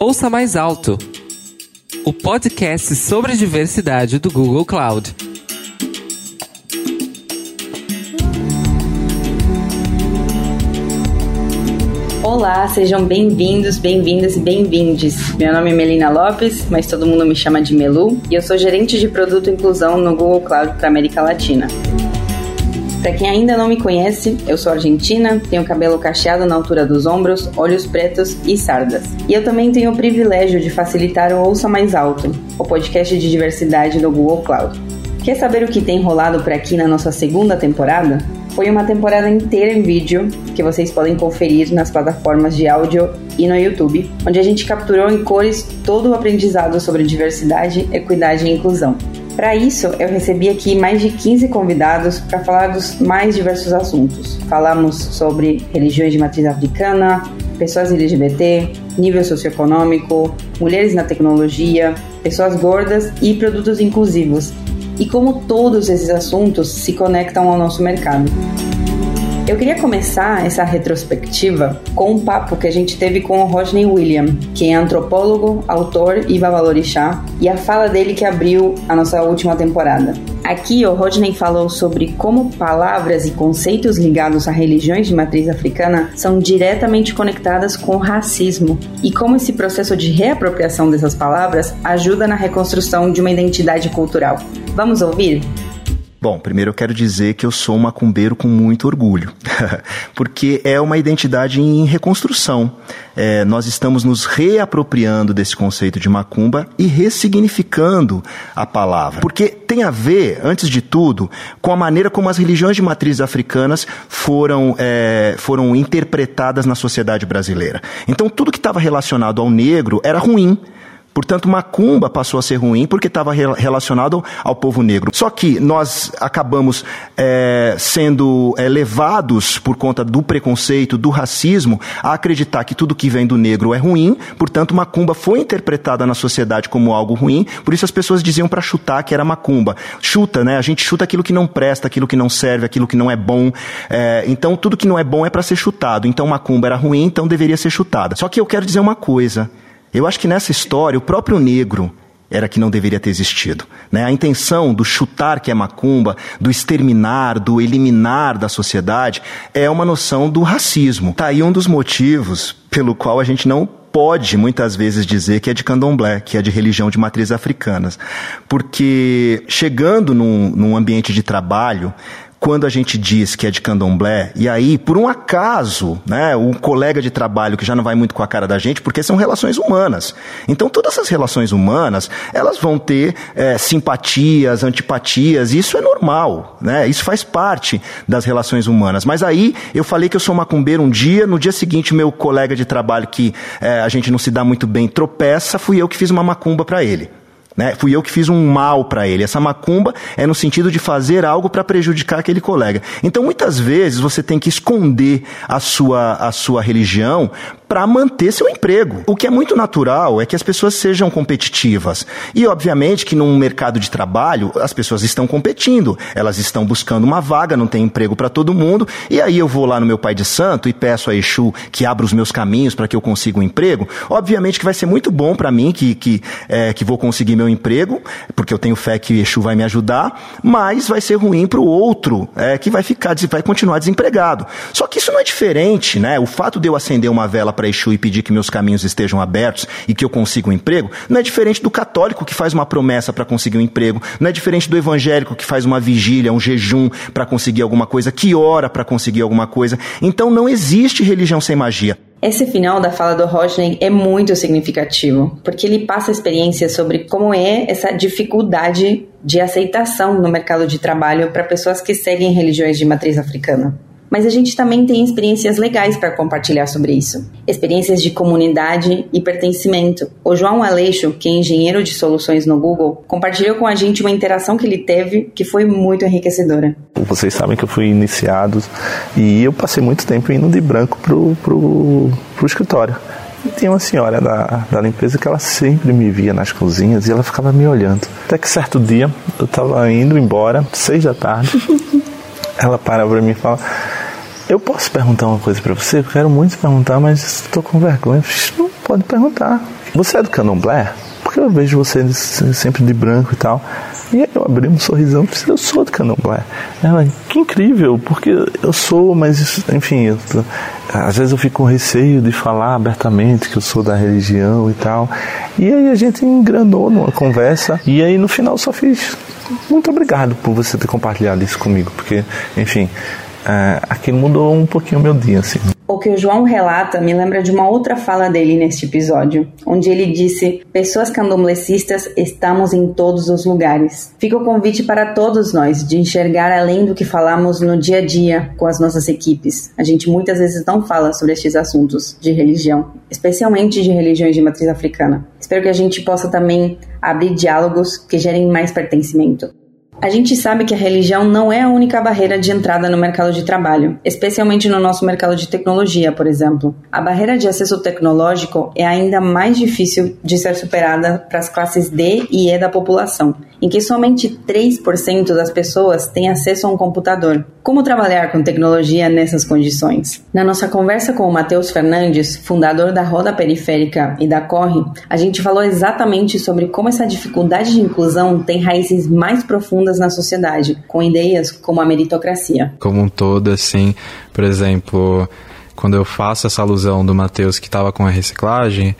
Ouça Mais Alto, o podcast sobre diversidade do Google Cloud. Olá, sejam bem-vindos, bem-vindas e bem-vindes. Meu nome é Melina Lopes, mas todo mundo me chama de Melu, e eu sou gerente de produto inclusão no Google Cloud para América Latina. Para quem ainda não me conhece, eu sou argentina, tenho cabelo cacheado na altura dos ombros, olhos pretos e sardas. E eu também tenho o privilégio de facilitar o Ouça Mais Alto, o podcast de diversidade do Google Cloud. Quer saber o que tem rolado por aqui na nossa segunda temporada? Foi uma temporada inteira em vídeo que vocês podem conferir nas plataformas de áudio e no YouTube, onde a gente capturou em cores todo o aprendizado sobre diversidade, equidade e inclusão. Para isso, eu recebi aqui mais de 15 convidados para falar dos mais diversos assuntos. Falamos sobre religiões de matriz africana, pessoas LGBT, nível socioeconômico, mulheres na tecnologia, pessoas gordas e produtos inclusivos, e como todos esses assuntos se conectam ao nosso mercado. Eu queria começar essa retrospectiva com um papo que a gente teve com o Rodney William, que é antropólogo, autor e babalorixá, e a fala dele que abriu a nossa última temporada. Aqui, o Rodney falou sobre como palavras e conceitos ligados a religiões de matriz africana são diretamente conectadas com o racismo e como esse processo de reapropriação dessas palavras ajuda na reconstrução de uma identidade cultural. Vamos ouvir? Bom, primeiro eu quero dizer que eu sou um macumbeiro com muito orgulho, porque é uma identidade em reconstrução. É, nós estamos nos reapropriando desse conceito de macumba e ressignificando a palavra. Porque tem a ver, antes de tudo, com a maneira como as religiões de matriz africanas foram, é, foram interpretadas na sociedade brasileira. Então, tudo que estava relacionado ao negro era ruim. Portanto, macumba passou a ser ruim porque estava relacionado ao povo negro. Só que nós acabamos é, sendo é, levados por conta do preconceito, do racismo, a acreditar que tudo que vem do negro é ruim. Portanto, macumba foi interpretada na sociedade como algo ruim. Por isso as pessoas diziam para chutar que era macumba. Chuta, né? A gente chuta aquilo que não presta, aquilo que não serve, aquilo que não é bom. É, então, tudo que não é bom é para ser chutado. Então, macumba era ruim, então deveria ser chutada. Só que eu quero dizer uma coisa. Eu acho que nessa história o próprio negro era que não deveria ter existido. Né? A intenção do chutar que é macumba, do exterminar, do eliminar da sociedade, é uma noção do racismo. Está aí um dos motivos pelo qual a gente não pode muitas vezes dizer que é de candomblé, que é de religião de matriz africanas. Porque chegando num, num ambiente de trabalho, quando a gente diz que é de candomblé, e aí, por um acaso, né, o colega de trabalho que já não vai muito com a cara da gente, porque são relações humanas. Então, todas essas relações humanas, elas vão ter é, simpatias, antipatias, e isso é normal, né? Isso faz parte das relações humanas. Mas aí, eu falei que eu sou macumbeiro um dia, no dia seguinte, meu colega de trabalho que é, a gente não se dá muito bem tropeça, fui eu que fiz uma macumba para ele. Né? Fui eu que fiz um mal para ele. Essa macumba é no sentido de fazer algo para prejudicar aquele colega. Então, muitas vezes, você tem que esconder a sua, a sua religião para manter seu emprego. O que é muito natural é que as pessoas sejam competitivas. E, obviamente, que num mercado de trabalho, as pessoas estão competindo. Elas estão buscando uma vaga, não tem emprego para todo mundo. E aí eu vou lá no meu pai de santo e peço a Exu que abra os meus caminhos para que eu consiga um emprego. Obviamente que vai ser muito bom para mim, que, que, é, que vou conseguir meu emprego, porque eu tenho fé que Exu vai me ajudar, mas vai ser ruim para o outro, é, que vai ficar, vai continuar desempregado. Só que isso não é diferente, né? O fato de eu acender uma vela para Exu e pedir que meus caminhos estejam abertos e que eu consiga um emprego, não é diferente do católico que faz uma promessa para conseguir um emprego, não é diferente do evangélico que faz uma vigília, um jejum para conseguir alguma coisa, que ora para conseguir alguma coisa. Então não existe religião sem magia. Esse final da fala do Rodney é muito significativo, porque ele passa a experiência sobre como é essa dificuldade de aceitação no mercado de trabalho para pessoas que seguem religiões de matriz africana mas a gente também tem experiências legais para compartilhar sobre isso. Experiências de comunidade e pertencimento. O João Aleixo, que é engenheiro de soluções no Google, compartilhou com a gente uma interação que ele teve que foi muito enriquecedora. Vocês sabem que eu fui iniciado e eu passei muito tempo indo de branco pro, pro, pro escritório. E tinha uma senhora da, da limpeza que ela sempre me via nas cozinhas e ela ficava me olhando. Até que certo dia eu estava indo embora, seis da tarde, ela para para mim e fala eu posso perguntar uma coisa para você? Eu quero muito perguntar, mas estou com vergonha. Não, pode perguntar. Você é do candomblé? Porque eu vejo você sempre de branco e tal. E aí eu abri um sorrisão e eu sou do candomblé. Ela, que incrível, porque eu sou, mas enfim, eu, às vezes eu fico com receio de falar abertamente que eu sou da religião e tal. E aí a gente engranou numa conversa e aí no final só fiz muito obrigado por você ter compartilhado isso comigo, porque, enfim, é, aquilo mudou um pouquinho o meu dia, assim. O que o João relata me lembra de uma outra fala dele neste episódio, onde ele disse: Pessoas candomblecistas estamos em todos os lugares. Fica o convite para todos nós de enxergar além do que falamos no dia a dia com as nossas equipes. A gente muitas vezes não fala sobre estes assuntos de religião, especialmente de religiões de matriz africana. Espero que a gente possa também abrir diálogos que gerem mais pertencimento. A gente sabe que a religião não é a única barreira de entrada no mercado de trabalho, especialmente no nosso mercado de tecnologia, por exemplo. A barreira de acesso tecnológico é ainda mais difícil de ser superada para as classes D e E da população, em que somente 3% das pessoas têm acesso a um computador. Como trabalhar com tecnologia nessas condições? Na nossa conversa com o Matheus Fernandes, fundador da Roda Periférica e da Corre, a gente falou exatamente sobre como essa dificuldade de inclusão tem raízes mais profundas na sociedade, com ideias como a meritocracia. Como um todo, assim, por exemplo, quando eu faço essa alusão do Matheus que estava com a reciclagem,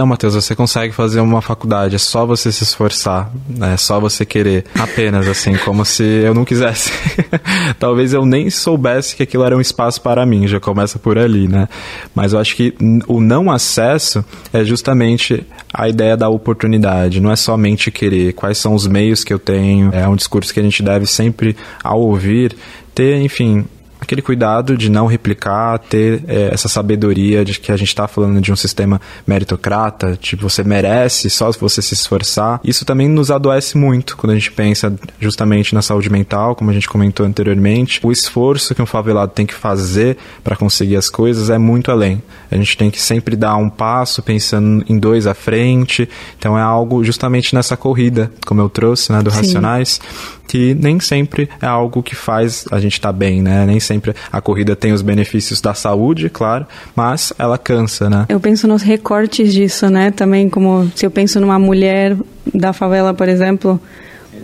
não, Matheus, você consegue fazer uma faculdade, é só você se esforçar, né? é só você querer, apenas assim, como se eu não quisesse. Talvez eu nem soubesse que aquilo era um espaço para mim, já começa por ali, né? Mas eu acho que o não acesso é justamente a ideia da oportunidade, não é somente querer, quais são os meios que eu tenho, é um discurso que a gente deve sempre, ao ouvir, ter, enfim, aquele cuidado de não replicar, ter é, essa sabedoria de que a gente está falando de um sistema meritocrata, de você merece só se você se esforçar. Isso também nos adoece muito quando a gente pensa justamente na saúde mental, como a gente comentou anteriormente. O esforço que um favelado tem que fazer para conseguir as coisas é muito além. A gente tem que sempre dar um passo pensando em dois à frente. Então é algo justamente nessa corrida, como eu trouxe, né, do Sim. Racionais que nem sempre é algo que faz a gente estar tá bem, né? Nem sempre a corrida tem os benefícios da saúde, claro, mas ela cansa, né? Eu penso nos recortes disso, né? Também como se eu penso numa mulher da favela, por exemplo,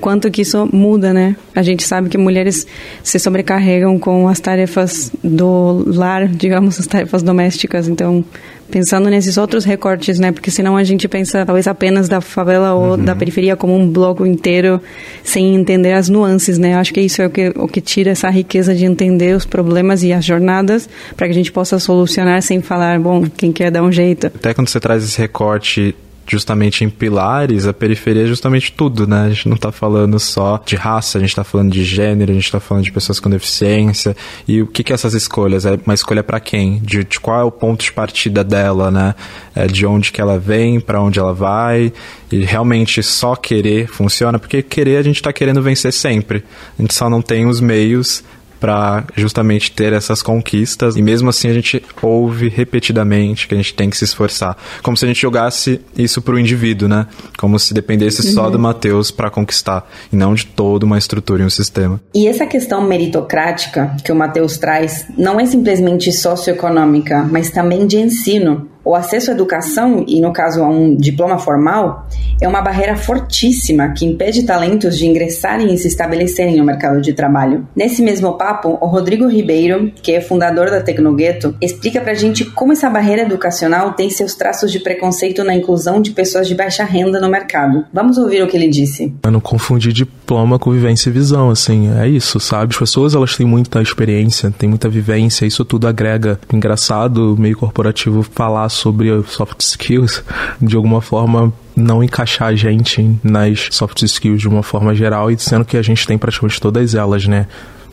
quanto que isso muda, né? A gente sabe que mulheres se sobrecarregam com as tarefas do lar, digamos, as tarefas domésticas, então pensando nesses outros recortes, né? Porque senão a gente pensa talvez apenas da favela ou uhum. da periferia como um bloco inteiro, sem entender as nuances, né? Acho que isso é o que, o que tira essa riqueza de entender os problemas e as jornadas para que a gente possa solucionar sem falar, bom, quem quer dar um jeito. Até quando você traz esse recorte justamente em pilares, a periferia é justamente tudo, né? A gente não está falando só de raça, a gente está falando de gênero, a gente está falando de pessoas com deficiência. E o que que é essas escolhas? É uma escolha para quem? De, de, qual é o ponto de partida dela, né? É de onde que ela vem, para onde ela vai. E realmente só querer funciona, porque querer a gente está querendo vencer sempre. A gente só não tem os meios para justamente ter essas conquistas e mesmo assim a gente ouve repetidamente que a gente tem que se esforçar, como se a gente jogasse isso para o indivíduo, né? Como se dependesse uhum. só do Mateus para conquistar e não de toda uma estrutura e um sistema. E essa questão meritocrática que o Mateus traz não é simplesmente socioeconômica, mas também de ensino. O acesso à educação, e no caso a um diploma formal, é uma barreira fortíssima que impede talentos de ingressarem e se estabelecerem no mercado de trabalho. Nesse mesmo papo, o Rodrigo Ribeiro, que é fundador da Tecnogueto, explica pra gente como essa barreira educacional tem seus traços de preconceito na inclusão de pessoas de baixa renda no mercado. Vamos ouvir o que ele disse. Eu não confundi diploma com vivência e visão, assim, é isso, sabe? As pessoas, elas têm muita experiência, têm muita vivência, isso tudo agrega. Engraçado, meio corporativo, falar sobre soft skills, de alguma forma não encaixar a gente nas soft skills de uma forma geral e sendo que a gente tem praticamente todas elas, né?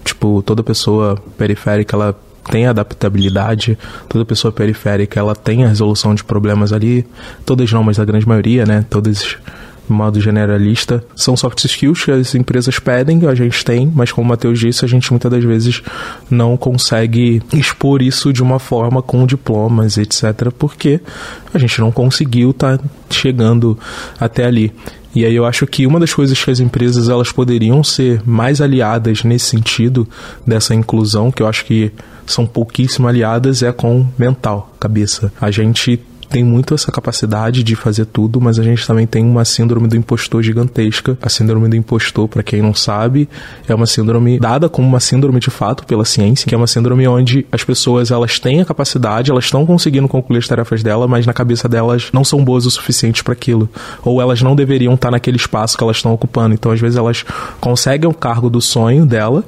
Tipo, toda pessoa periférica, ela tem adaptabilidade, toda pessoa periférica, ela tem a resolução de problemas ali, todas não, mas a grande maioria, né? Todas modo generalista, são soft skills que as empresas pedem, a gente tem, mas como o Matheus disse, a gente muitas das vezes não consegue expor isso de uma forma com diplomas, etc., porque a gente não conseguiu estar tá chegando até ali. E aí eu acho que uma das coisas que as empresas elas poderiam ser mais aliadas nesse sentido dessa inclusão, que eu acho que são pouquíssimo aliadas, é com mental, cabeça. A gente tem muito essa capacidade de fazer tudo, mas a gente também tem uma síndrome do impostor gigantesca. A síndrome do impostor, para quem não sabe, é uma síndrome dada como uma síndrome de fato pela ciência, que é uma síndrome onde as pessoas elas têm a capacidade, elas estão conseguindo concluir as tarefas dela, mas na cabeça delas não são boas o suficiente para aquilo, ou elas não deveriam estar naquele espaço que elas estão ocupando. Então, às vezes elas conseguem o cargo do sonho dela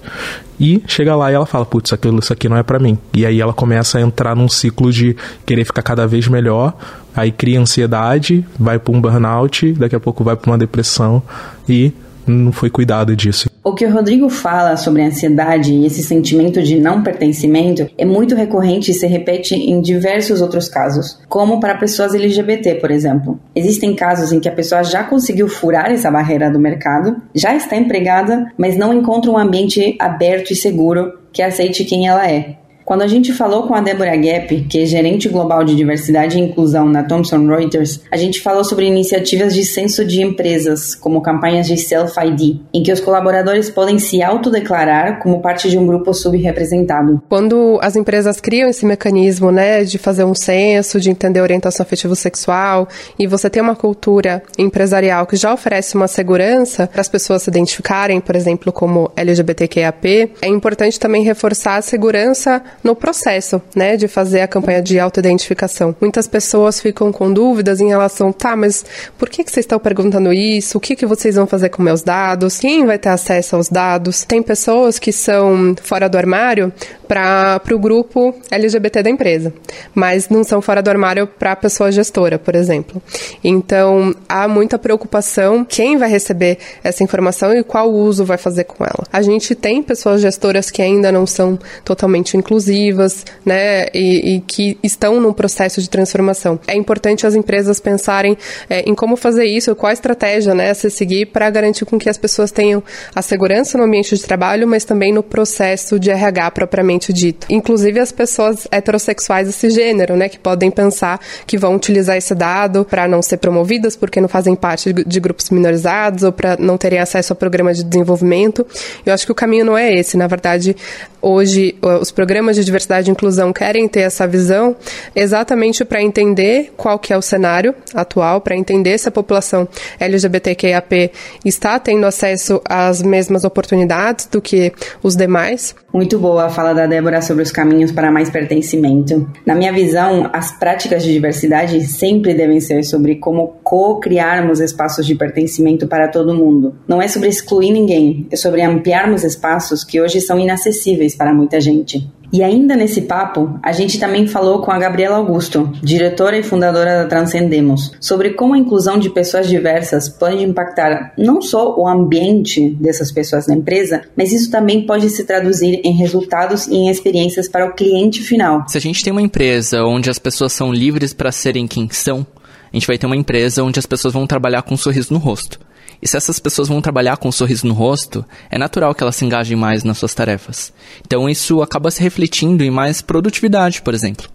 e chega lá e ela fala, putz, aquilo, isso aqui não é para mim. E aí ela começa a entrar num ciclo de querer ficar cada vez melhor, aí cria ansiedade, vai para um burnout, daqui a pouco vai para uma depressão e não foi cuidado disso. O que o Rodrigo fala sobre a ansiedade e esse sentimento de não pertencimento é muito recorrente e se repete em diversos outros casos, como para pessoas LGBT, por exemplo. Existem casos em que a pessoa já conseguiu furar essa barreira do mercado, já está empregada, mas não encontra um ambiente aberto e seguro que aceite quem ela é. Quando a gente falou com a Débora Gap, que é gerente global de diversidade e inclusão na Thomson Reuters, a gente falou sobre iniciativas de censo de empresas, como campanhas de Self-ID, em que os colaboradores podem se autodeclarar como parte de um grupo subrepresentado. Quando as empresas criam esse mecanismo, né, de fazer um censo, de entender orientação afetivo-sexual, e você tem uma cultura empresarial que já oferece uma segurança para as pessoas se identificarem, por exemplo, como LGBTQIAP, é importante também reforçar a segurança no processo, né, de fazer a campanha de autoidentificação. Muitas pessoas ficam com dúvidas em relação, tá, mas por que, que vocês estão perguntando isso? O que, que vocês vão fazer com meus dados? Quem vai ter acesso aos dados? Tem pessoas que são fora do armário para o grupo LGBT da empresa, mas não são fora do armário para a pessoa gestora, por exemplo. Então, há muita preocupação quem vai receber essa informação e qual uso vai fazer com ela. A gente tem pessoas gestoras que ainda não são totalmente inclusivas inclusivas, né, e, e, que estão num processo de transformação. É importante as empresas pensarem é, em como fazer isso, qual a estratégia, né, se seguir para garantir com que as pessoas tenham a segurança no ambiente de trabalho, mas também no processo de RH propriamente dito. Inclusive as pessoas heterossexuais desse gênero, né, que podem pensar que vão utilizar esse dado para não ser promovidas porque não fazem parte de, grupos minorizados ou para não terem acesso a programas de desenvolvimento. Eu acho que o caminho não é esse. Na verdade, hoje os programas de diversidade e inclusão querem ter essa visão exatamente para entender qual que é o cenário atual, para entender se a população LGBTQIAP está tendo acesso às mesmas oportunidades do que os demais. Muito boa a fala da Débora sobre os caminhos para mais pertencimento. Na minha visão, as práticas de diversidade sempre devem ser sobre como co-criarmos espaços de pertencimento para todo mundo. Não é sobre excluir ninguém, é sobre ampliarmos espaços que hoje são inacessíveis para muita gente. E ainda nesse papo, a gente também falou com a Gabriela Augusto, diretora e fundadora da Transcendemos, sobre como a inclusão de pessoas diversas pode impactar não só o ambiente dessas pessoas na empresa, mas isso também pode se traduzir em resultados e em experiências para o cliente final. Se a gente tem uma empresa onde as pessoas são livres para serem quem são, a gente vai ter uma empresa onde as pessoas vão trabalhar com um sorriso no rosto. E se essas pessoas vão trabalhar com um sorriso no rosto, é natural que elas se engajem mais nas suas tarefas. Então isso acaba se refletindo em mais produtividade, por exemplo.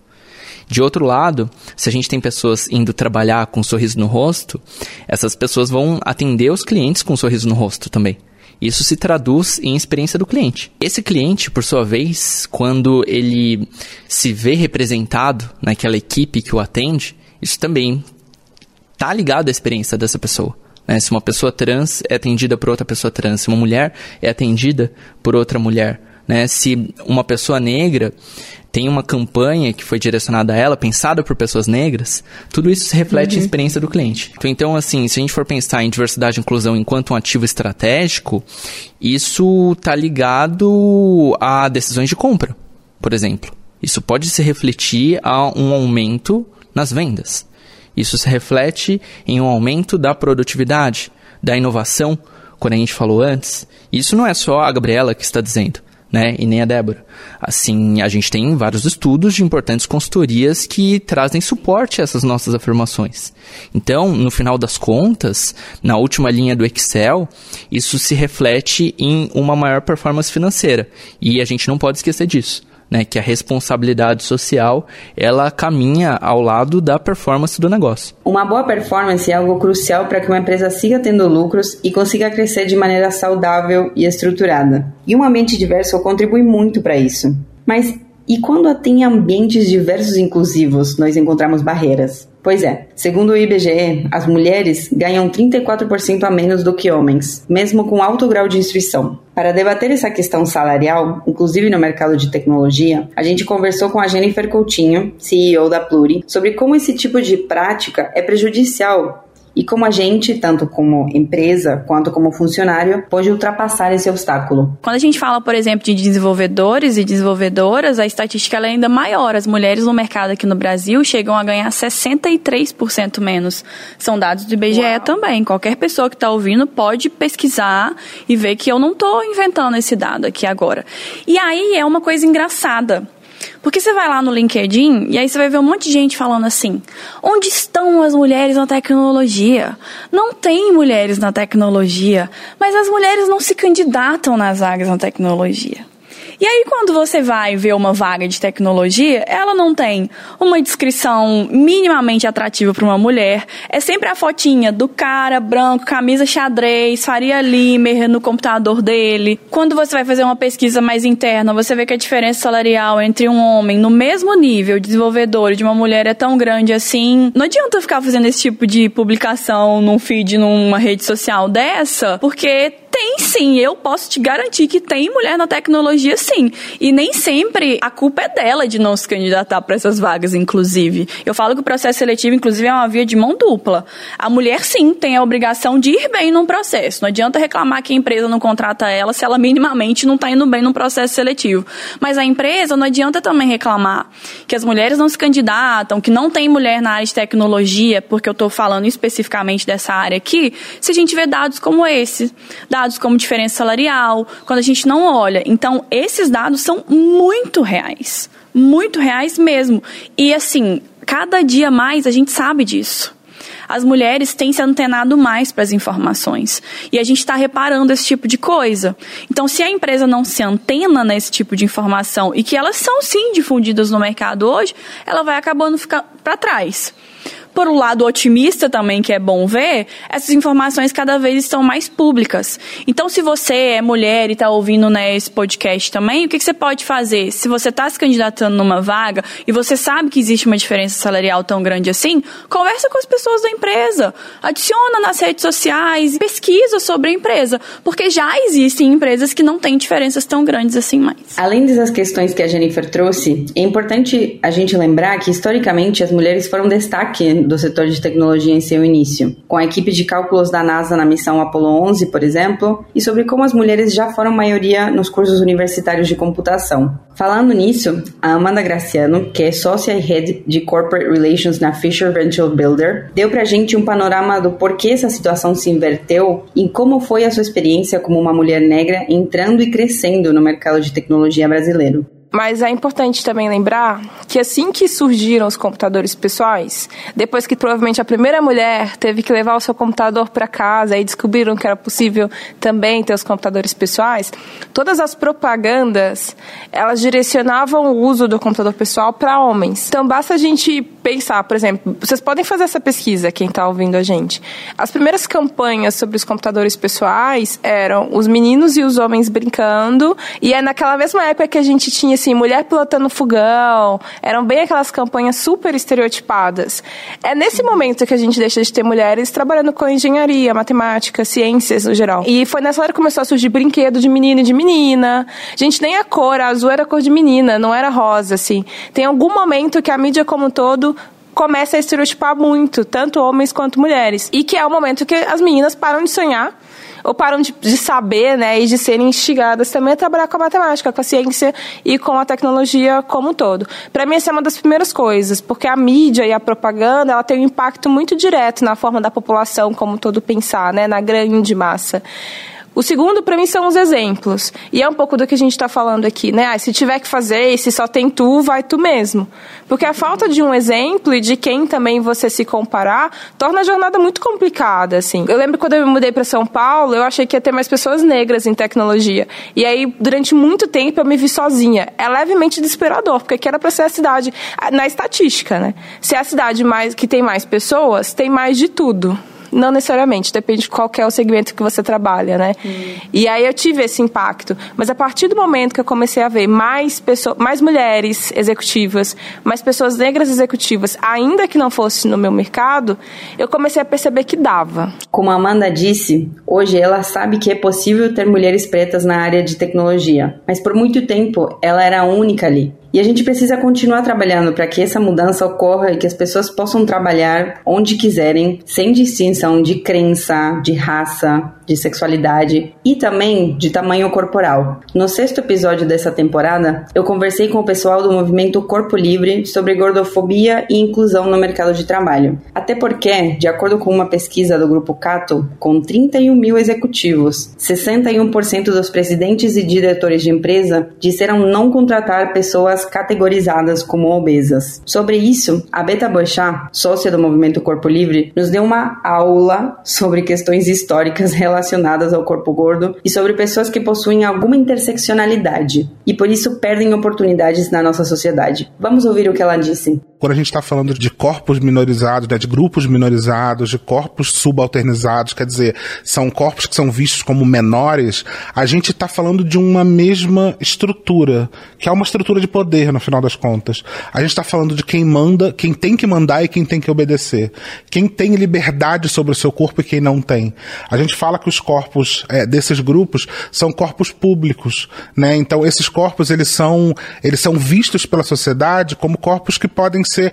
De outro lado, se a gente tem pessoas indo trabalhar com um sorriso no rosto, essas pessoas vão atender os clientes com um sorriso no rosto também. Isso se traduz em experiência do cliente. Esse cliente, por sua vez, quando ele se vê representado naquela equipe que o atende, isso também está ligado à experiência dessa pessoa. Né? Se uma pessoa trans é atendida por outra pessoa trans, se uma mulher é atendida por outra mulher, né? se uma pessoa negra tem uma campanha que foi direcionada a ela, pensada por pessoas negras, tudo isso se reflete uhum. na experiência do cliente. Então, então, assim, se a gente for pensar em diversidade e inclusão enquanto um ativo estratégico, isso está ligado a decisões de compra, por exemplo. Isso pode se refletir a um aumento nas vendas. Isso se reflete em um aumento da produtividade, da inovação, quando a gente falou antes. Isso não é só a Gabriela que está dizendo, né? E nem a Débora. Assim, a gente tem vários estudos de importantes consultorias que trazem suporte a essas nossas afirmações. Então, no final das contas, na última linha do Excel, isso se reflete em uma maior performance financeira. E a gente não pode esquecer disso né, que a responsabilidade social ela caminha ao lado da performance do negócio. Uma boa performance é algo crucial para que uma empresa siga tendo lucros e consiga crescer de maneira saudável e estruturada. E um ambiente diverso contribui muito para isso. Mas E quando tem ambientes diversos e inclusivos, nós encontramos barreiras. Pois é, segundo o IBGE, as mulheres ganham 34% a menos do que homens, mesmo com alto grau de instrução. Para debater essa questão salarial, inclusive no mercado de tecnologia, a gente conversou com a Jennifer Coutinho, CEO da Pluri, sobre como esse tipo de prática é prejudicial e como a gente, tanto como empresa quanto como funcionário, pode ultrapassar esse obstáculo. Quando a gente fala, por exemplo, de desenvolvedores e desenvolvedoras, a estatística é ainda maior. As mulheres no mercado aqui no Brasil chegam a ganhar 63% menos. São dados do IBGE Uau. também. Qualquer pessoa que está ouvindo pode pesquisar e ver que eu não estou inventando esse dado aqui agora. E aí é uma coisa engraçada. Porque você vai lá no LinkedIn e aí você vai ver um monte de gente falando assim: onde estão as mulheres na tecnologia? Não tem mulheres na tecnologia, mas as mulheres não se candidatam nas vagas na tecnologia. E aí, quando você vai ver uma vaga de tecnologia, ela não tem uma descrição minimamente atrativa para uma mulher. É sempre a fotinha do cara branco, camisa xadrez, Faria Limer no computador dele. Quando você vai fazer uma pesquisa mais interna, você vê que a diferença salarial entre um homem no mesmo nível desenvolvedor e de uma mulher é tão grande assim. Não adianta ficar fazendo esse tipo de publicação num feed, numa rede social dessa, porque tem sim, eu posso te garantir que tem mulher na tecnologia sim. E nem sempre a culpa é dela de não se candidatar para essas vagas, inclusive. Eu falo que o processo seletivo, inclusive, é uma via de mão dupla. A mulher sim tem a obrigação de ir bem num processo. Não adianta reclamar que a empresa não contrata ela se ela minimamente não está indo bem no processo seletivo. Mas a empresa não adianta também reclamar que as mulheres não se candidatam, que não tem mulher na área de tecnologia, porque eu estou falando especificamente dessa área aqui, se a gente vê dados como esse. Dados como diferença salarial, quando a gente não olha. Então, esses dados são muito reais. Muito reais mesmo. E assim, cada dia mais a gente sabe disso as mulheres têm se antenado mais para as informações. E a gente está reparando esse tipo de coisa. Então, se a empresa não se antena nesse tipo de informação e que elas são sim difundidas no mercado hoje, ela vai acabando ficar para trás. Por um lado otimista também, que é bom ver, essas informações cada vez estão mais públicas. Então, se você é mulher e está ouvindo né, esse podcast também, o que, que você pode fazer? Se você está se candidatando numa vaga e você sabe que existe uma diferença salarial tão grande assim, conversa com as pessoas da empresa, adiciona nas redes sociais, pesquisa sobre a empresa, porque já existem empresas que não têm diferenças tão grandes assim mais. Além dessas questões que a Jennifer trouxe, é importante a gente lembrar que historicamente as mulheres foram destaque do setor de tecnologia em seu início, com a equipe de cálculos da NASA na missão Apollo 11, por exemplo, e sobre como as mulheres já foram maioria nos cursos universitários de computação. Falando nisso, a Amanda Graciano, que é sócia e head de Corporate Relations na Fisher Venture Builder, deu pra gente um panorama do porquê essa situação se inverteu e como foi a sua experiência como uma mulher negra entrando e crescendo no mercado de tecnologia brasileiro. Mas é importante também lembrar que assim que surgiram os computadores pessoais, depois que provavelmente a primeira mulher teve que levar o seu computador para casa e descobriram que era possível também ter os computadores pessoais, todas as propagandas, elas direcionavam o uso do computador pessoal para homens. Então basta a gente pensar, por exemplo, vocês podem fazer essa pesquisa, quem está ouvindo a gente. As primeiras campanhas sobre os computadores pessoais eram os meninos e os homens brincando, e é naquela mesma época que a gente tinha assim, mulher pilotando fogão, eram bem aquelas campanhas super estereotipadas. É nesse momento que a gente deixa de ter mulheres trabalhando com engenharia, matemática, ciências no geral. E foi nessa hora que começou a surgir brinquedo de menino e de menina. Gente, nem a cor, a azul era a cor de menina, não era rosa, assim. Tem algum momento que a mídia como um todo começa a estereotipar muito, tanto homens quanto mulheres. E que é o momento que as meninas param de sonhar ou param de, de, saber, né, e de serem instigadas também a trabalhar com a matemática, com a ciência e com a tecnologia como um todo. Para mim, essa é uma das primeiras coisas, porque a mídia e a propaganda, ela tem um impacto muito direto na forma da população como um todo pensar, né, na grande massa. O segundo, para mim, são os exemplos. E é um pouco do que a gente está falando aqui, né? Ah, se tiver que fazer, e se só tem tu, vai tu mesmo. Porque a falta de um exemplo e de quem também você se comparar torna a jornada muito complicada, assim. Eu lembro quando eu me mudei para São Paulo, eu achei que ia ter mais pessoas negras em tecnologia. E aí, durante muito tempo, eu me vi sozinha. É levemente desesperador, porque aqui era para ser a cidade, na estatística, né? Se é a cidade mais que tem mais pessoas, tem mais de tudo Não necessariamente, depende de qual é o segmento que você trabalha, né? Hum. E aí eu tive esse impacto. Mas a partir do momento que eu comecei a ver mais pessoas, mais mulheres executivas, mais pessoas negras executivas, ainda que não fosse no meu mercado, eu comecei a perceber que dava. Como a Amanda disse, hoje ela sabe que é possível ter mulheres pretas na área de tecnologia, mas por muito tempo ela era a única ali. E a gente precisa continuar trabalhando para que essa mudança ocorra e que as pessoas possam trabalhar onde quiserem, sem distinção de crença, de raça, de sexualidade e também de tamanho corporal. No sexto episódio dessa temporada, eu conversei com o pessoal do movimento Corpo Livre sobre gordofobia e inclusão no mercado de trabalho. Até porque, de acordo com uma pesquisa do Grupo Cato, com 31 mil executivos, 61% dos presidentes e diretores de empresa disseram não contratar pessoas categorizadas como obesas. Sobre isso, a Beta Bochá, sócia do movimento Corpo Livre, nos deu uma aula sobre questões históricas relacionadas ao corpo gordo e sobre pessoas que possuem alguma interseccionalidade e por isso perdem oportunidades na nossa sociedade. Vamos ouvir o que ela disse quando a gente está falando de corpos minorizados, né, de grupos minorizados, de corpos subalternizados, quer dizer, são corpos que são vistos como menores, a gente está falando de uma mesma estrutura, que é uma estrutura de poder, no final das contas. A gente está falando de quem manda, quem tem que mandar e quem tem que obedecer. Quem tem liberdade sobre o seu corpo e quem não tem. A gente fala que os corpos é, desses grupos são corpos públicos, né? Então esses corpos eles são eles são vistos pela sociedade como corpos que podem ser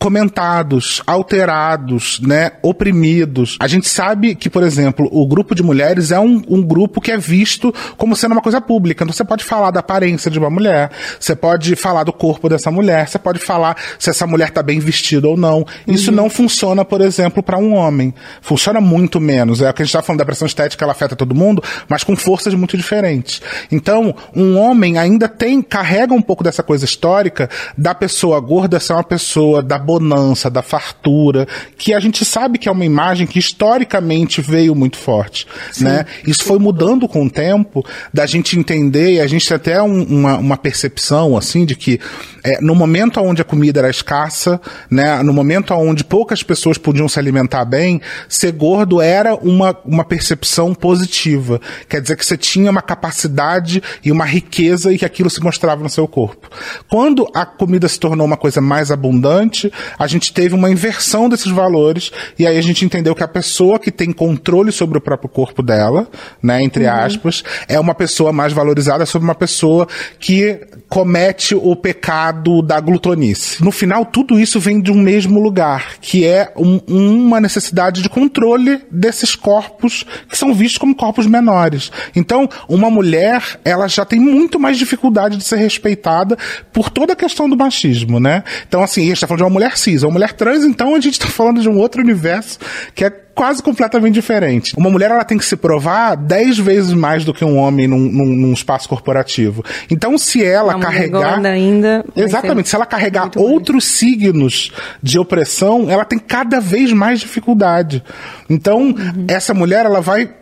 comentados, alterados, né, oprimidos. A gente sabe que, por exemplo, o grupo de mulheres é um, um grupo que é visto como sendo uma coisa pública. Então você pode falar da aparência de uma mulher, você pode falar do corpo dessa mulher, você pode falar se essa mulher está bem vestida ou não. Isso uhum. não funciona, por exemplo, para um homem. Funciona muito menos. É o que a gente está falando da pressão estética, ela afeta todo mundo, mas com forças muito diferentes. Então, um homem ainda tem, carrega um pouco dessa coisa histórica da pessoa gorda ser uma pessoa da bonança, da fartura, que a gente sabe que é uma imagem que historicamente veio muito forte, Sim. né? Isso foi mudando com o tempo, da gente entender, e a gente tem até um, uma, uma percepção, assim, de que é, no momento onde a comida era escassa, né, no momento onde poucas pessoas podiam se alimentar bem, ser gordo era uma, uma percepção positiva. Quer dizer que você tinha uma capacidade e uma riqueza e que aquilo se mostrava no seu corpo. Quando a comida se tornou uma coisa mais abundante, a gente teve uma inversão desses valores e aí a gente entendeu que a pessoa que tem controle sobre o próprio corpo dela, né, entre uhum. aspas, é uma pessoa mais valorizada sobre uma pessoa que comete o pecado da glutonice. No final, tudo isso vem de um mesmo lugar, que é um, uma necessidade de controle desses corpos que são vistos como corpos menores. Então, uma mulher, ela já tem muito mais dificuldade de ser respeitada por toda a questão do machismo, né? Então, assim, a gente está falando de uma mulher cis, uma mulher trans, então a gente está falando de um outro universo que é quase completamente diferente. Uma mulher ela tem que se provar dez vezes mais do que um homem num, num, num espaço corporativo. Então, se ela Uma carregar. ainda exatamente, se ela carregar outros mais. signos de opressão, ela tem cada vez mais dificuldade. Então, uhum. essa mulher ela vai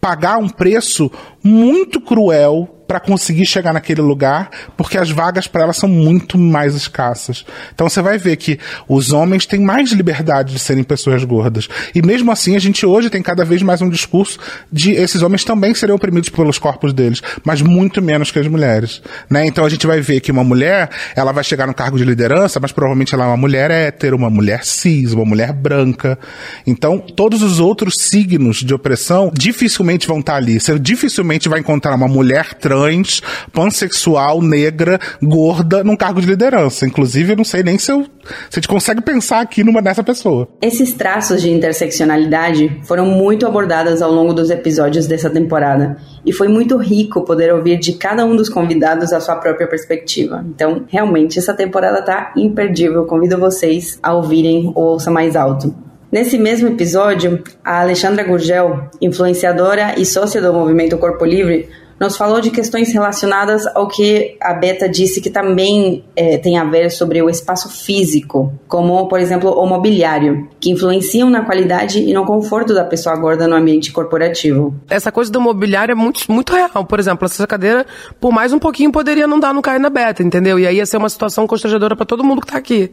pagar um preço muito cruel para conseguir chegar naquele lugar, porque as vagas para ela são muito mais escassas. Então você vai ver que os homens têm mais liberdade de serem pessoas gordas. E mesmo assim, a gente hoje tem cada vez mais um discurso de esses homens também serem oprimidos pelos corpos deles, mas muito menos que as mulheres. Né? Então a gente vai ver que uma mulher, ela vai chegar no cargo de liderança, mas provavelmente ela é uma mulher hétero, uma mulher cis, uma mulher branca. Então, todos os outros signos de opressão dificilmente vão estar ali. Você dificilmente vai encontrar uma mulher trans trans, pansexual, negra, gorda, num cargo de liderança. Inclusive, eu não sei nem se, eu, se a gente consegue pensar aqui numa dessa pessoa. Esses traços de interseccionalidade foram muito abordados ao longo dos episódios dessa temporada. E foi muito rico poder ouvir de cada um dos convidados a sua própria perspectiva. Então, realmente, essa temporada tá imperdível. Convido vocês a ouvirem ou ouça mais alto. Nesse mesmo episódio, a Alexandra Gurgel, influenciadora e sócia do movimento Corpo Livre, nos falou de questões relacionadas ao que a Beta disse que também é, tem a ver sobre o espaço físico, como, por exemplo, o mobiliário, que influenciam na qualidade e no conforto da pessoa gorda no ambiente corporativo. Essa coisa do mobiliário é muito, muito real. Por exemplo, essa cadeira, por mais um pouquinho, poderia não dar no cair na Beta, entendeu? E aí ia ser uma situação constrangedora para todo mundo que tá aqui.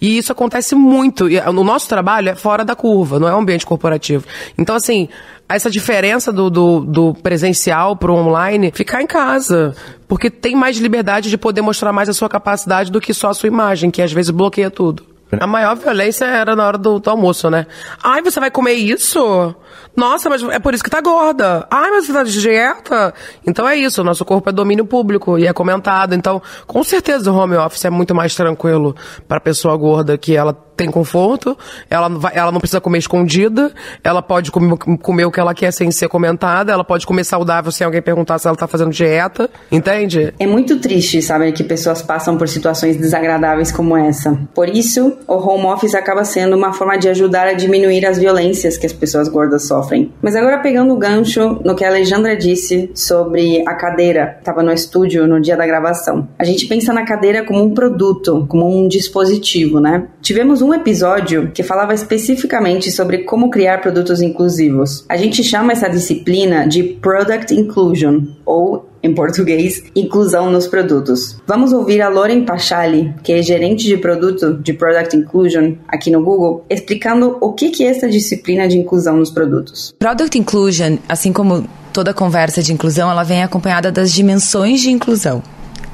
E isso acontece muito. E o nosso trabalho é fora da curva, não é um ambiente corporativo. Então, assim, essa diferença do, do, do presencial pro online, ficar em casa. Porque tem mais liberdade de poder mostrar mais a sua capacidade do que só a sua imagem, que às vezes bloqueia tudo. A maior violência era na hora do, do, almoço, né? Ai, você vai comer isso? Nossa, mas é por isso que tá gorda. Ai, mas você tá de dieta? Então é isso, o nosso corpo é domínio público e é comentado. Então, com certeza o home office é muito mais tranquilo pra pessoa gorda que ela tem conforto, ela, vai, ela não precisa comer escondida, ela pode comer, comer o que ela quer sem ser comentada, ela pode comer saudável sem alguém perguntar se ela tá fazendo dieta, entende? É muito triste, sabe, que pessoas passam por situações desagradáveis como essa. Por isso, o home office acaba sendo uma forma de ajudar a diminuir as violências que as pessoas gordas sofrem. Mas agora pegando o gancho no que a Alejandra disse sobre a cadeira, estava no estúdio no dia da gravação. A gente pensa na cadeira como um produto, como um dispositivo, né? Tivemos um episódio que falava especificamente sobre como criar produtos inclusivos. A gente chama essa disciplina de Product Inclusion, ou em português, inclusão nos produtos. Vamos ouvir a Loren Pachali, que é gerente de produto de Product Inclusion aqui no Google, explicando o que é essa disciplina de inclusão nos produtos. Product Inclusion, assim como toda conversa de inclusão, ela vem acompanhada das dimensões de inclusão.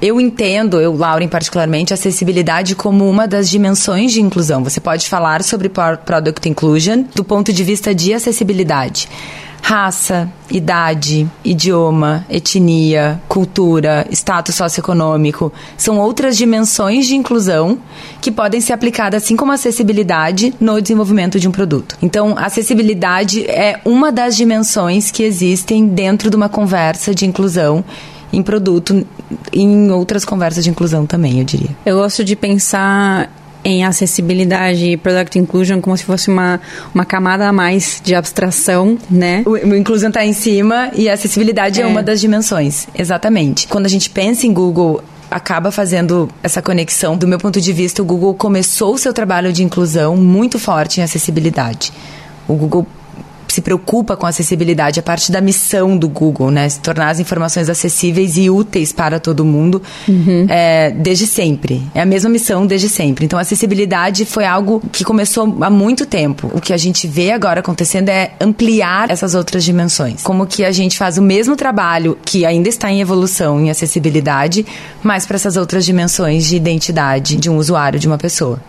Eu entendo, eu, Lauren, particularmente, acessibilidade como uma das dimensões de inclusão. Você pode falar sobre Product Inclusion do ponto de vista de acessibilidade raça, idade, idioma, etnia, cultura, status socioeconômico são outras dimensões de inclusão que podem ser aplicadas assim como acessibilidade no desenvolvimento de um produto. Então, acessibilidade é uma das dimensões que existem dentro de uma conversa de inclusão em produto, em outras conversas de inclusão também, eu diria. Eu gosto de pensar em acessibilidade e product inclusion como se fosse uma, uma camada a mais de abstração, né? O, o inclusão está em cima e a acessibilidade é. é uma das dimensões, exatamente. Quando a gente pensa em Google acaba fazendo essa conexão. Do meu ponto de vista, o Google começou o seu trabalho de inclusão muito forte em acessibilidade. O Google se preocupa com a acessibilidade, a parte da missão do Google, né? Se tornar as informações acessíveis e úteis para todo mundo uhum. é, desde sempre. É a mesma missão desde sempre. Então, a acessibilidade foi algo que começou há muito tempo. O que a gente vê agora acontecendo é ampliar essas outras dimensões. Como que a gente faz o mesmo trabalho que ainda está em evolução em acessibilidade, mas para essas outras dimensões de identidade de um usuário, de uma pessoa.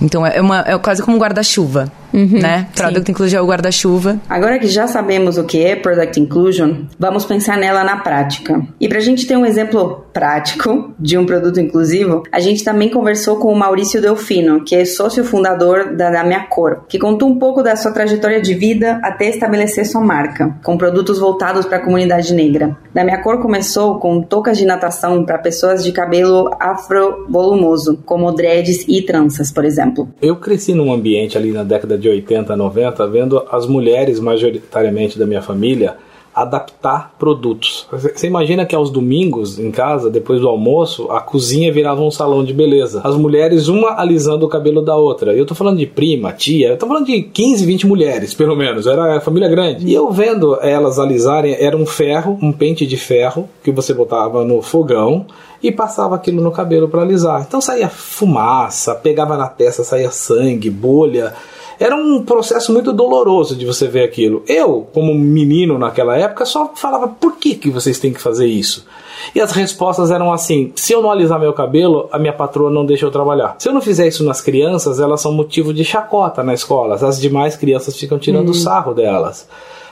Então é, uma, é quase como um guarda-chuva. Uhum, né? Product sim. Inclusion é o guarda-chuva. Agora que já sabemos o que é Product Inclusion, vamos pensar nela na prática. E para a gente ter um exemplo prático de um produto inclusivo, a gente também conversou com o Maurício Delfino, que é sócio fundador da, da Minha Cor, que contou um pouco da sua trajetória de vida até estabelecer sua marca, com produtos voltados para a comunidade negra. Da Minha Cor começou com toucas de natação para pessoas de cabelo afro-volumoso, como dreads e tranças, por exemplo. Eu cresci num ambiente ali na década de de 80, 90, vendo as mulheres, majoritariamente da minha família, adaptar produtos. Você imagina que aos domingos, em casa, depois do almoço, a cozinha virava um salão de beleza. As mulheres, uma alisando o cabelo da outra. Eu tô falando de prima, tia, eu tô falando de 15, 20 mulheres, pelo menos. Era família grande. E eu vendo elas alisarem, era um ferro, um pente de ferro, que você botava no fogão e passava aquilo no cabelo para alisar. Então saía fumaça, pegava na testa, saía sangue, bolha. Era um processo muito doloroso de você ver aquilo. Eu, como menino naquela época, só falava por que, que vocês têm que fazer isso? E as respostas eram assim: se eu não alisar meu cabelo, a minha patroa não deixa eu trabalhar. Se eu não fizer isso nas crianças, elas são motivo de chacota na escola. As demais crianças ficam tirando uhum. sarro delas.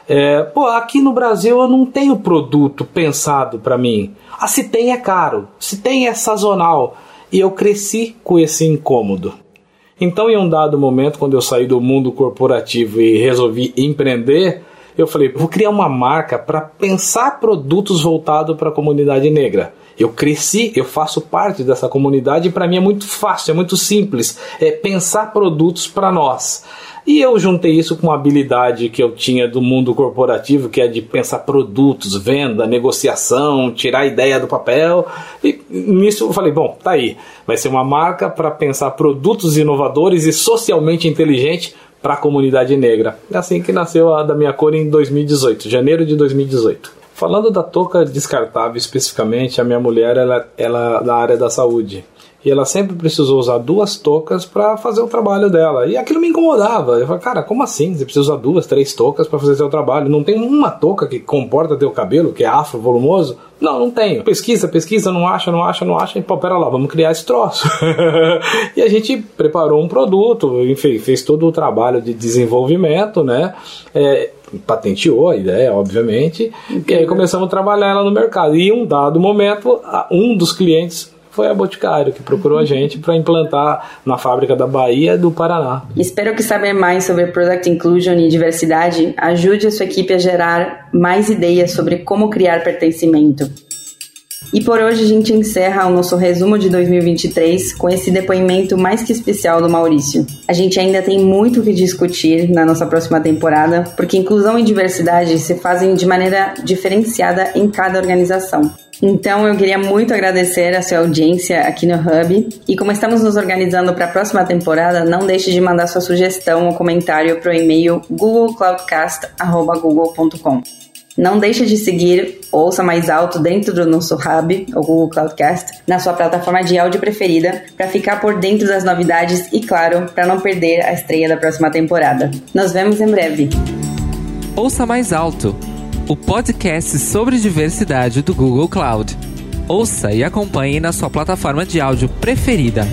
É, pô, aqui no Brasil eu não tenho produto pensado para mim. Ah, se tem é caro, se tem é sazonal. E eu cresci com esse incômodo. Então, em um dado momento, quando eu saí do mundo corporativo e resolvi empreender, eu falei, vou criar uma marca para pensar produtos voltados para a comunidade negra. Eu cresci, eu faço parte dessa comunidade e para mim é muito fácil, é muito simples, é pensar produtos para nós. E eu juntei isso com uma habilidade que eu tinha do mundo corporativo, que é de pensar produtos, venda, negociação, tirar a ideia do papel. E nisso eu falei, bom, tá aí. Vai ser uma marca para pensar produtos inovadores e socialmente inteligente para a comunidade negra. É assim que nasceu a da minha cor em 2018, janeiro de 2018. Falando da touca descartável especificamente, a minha mulher ela, ela é da área da saúde e ela sempre precisou usar duas toucas para fazer o trabalho dela. E aquilo me incomodava. Eu falei, cara, como assim? Você precisa usar duas, três toucas para fazer seu trabalho? Não tem uma touca que comporta teu cabelo, que é afro volumoso? Não, não tenho. Pesquisa, pesquisa, não acha, não acha, não acha. E, pô, pera lá, vamos criar esse troço. e a gente preparou um produto, enfim, fez todo o trabalho de desenvolvimento, né? É, patenteou a ideia, obviamente, e aí começamos a trabalhar ela no mercado. E em um dado momento, um dos clientes foi a Boticário, que procurou a gente para implantar na fábrica da Bahia do Paraná. Espero que saber mais sobre Product Inclusion e diversidade ajude a sua equipe a gerar mais ideias sobre como criar pertencimento. E por hoje a gente encerra o nosso resumo de 2023 com esse depoimento mais que especial do Maurício. A gente ainda tem muito o que discutir na nossa próxima temporada, porque inclusão e diversidade se fazem de maneira diferenciada em cada organização. Então eu queria muito agradecer a sua audiência aqui no Hub. E como estamos nos organizando para a próxima temporada, não deixe de mandar sua sugestão ou comentário para o e-mail googlecloudcast.google.com. Não deixe de seguir Ouça Mais Alto dentro do nosso Hub, o Google Cloudcast, na sua plataforma de áudio preferida, para ficar por dentro das novidades e, claro, para não perder a estreia da próxima temporada. Nos vemos em breve. Ouça Mais Alto, o podcast sobre diversidade do Google Cloud. Ouça e acompanhe na sua plataforma de áudio preferida.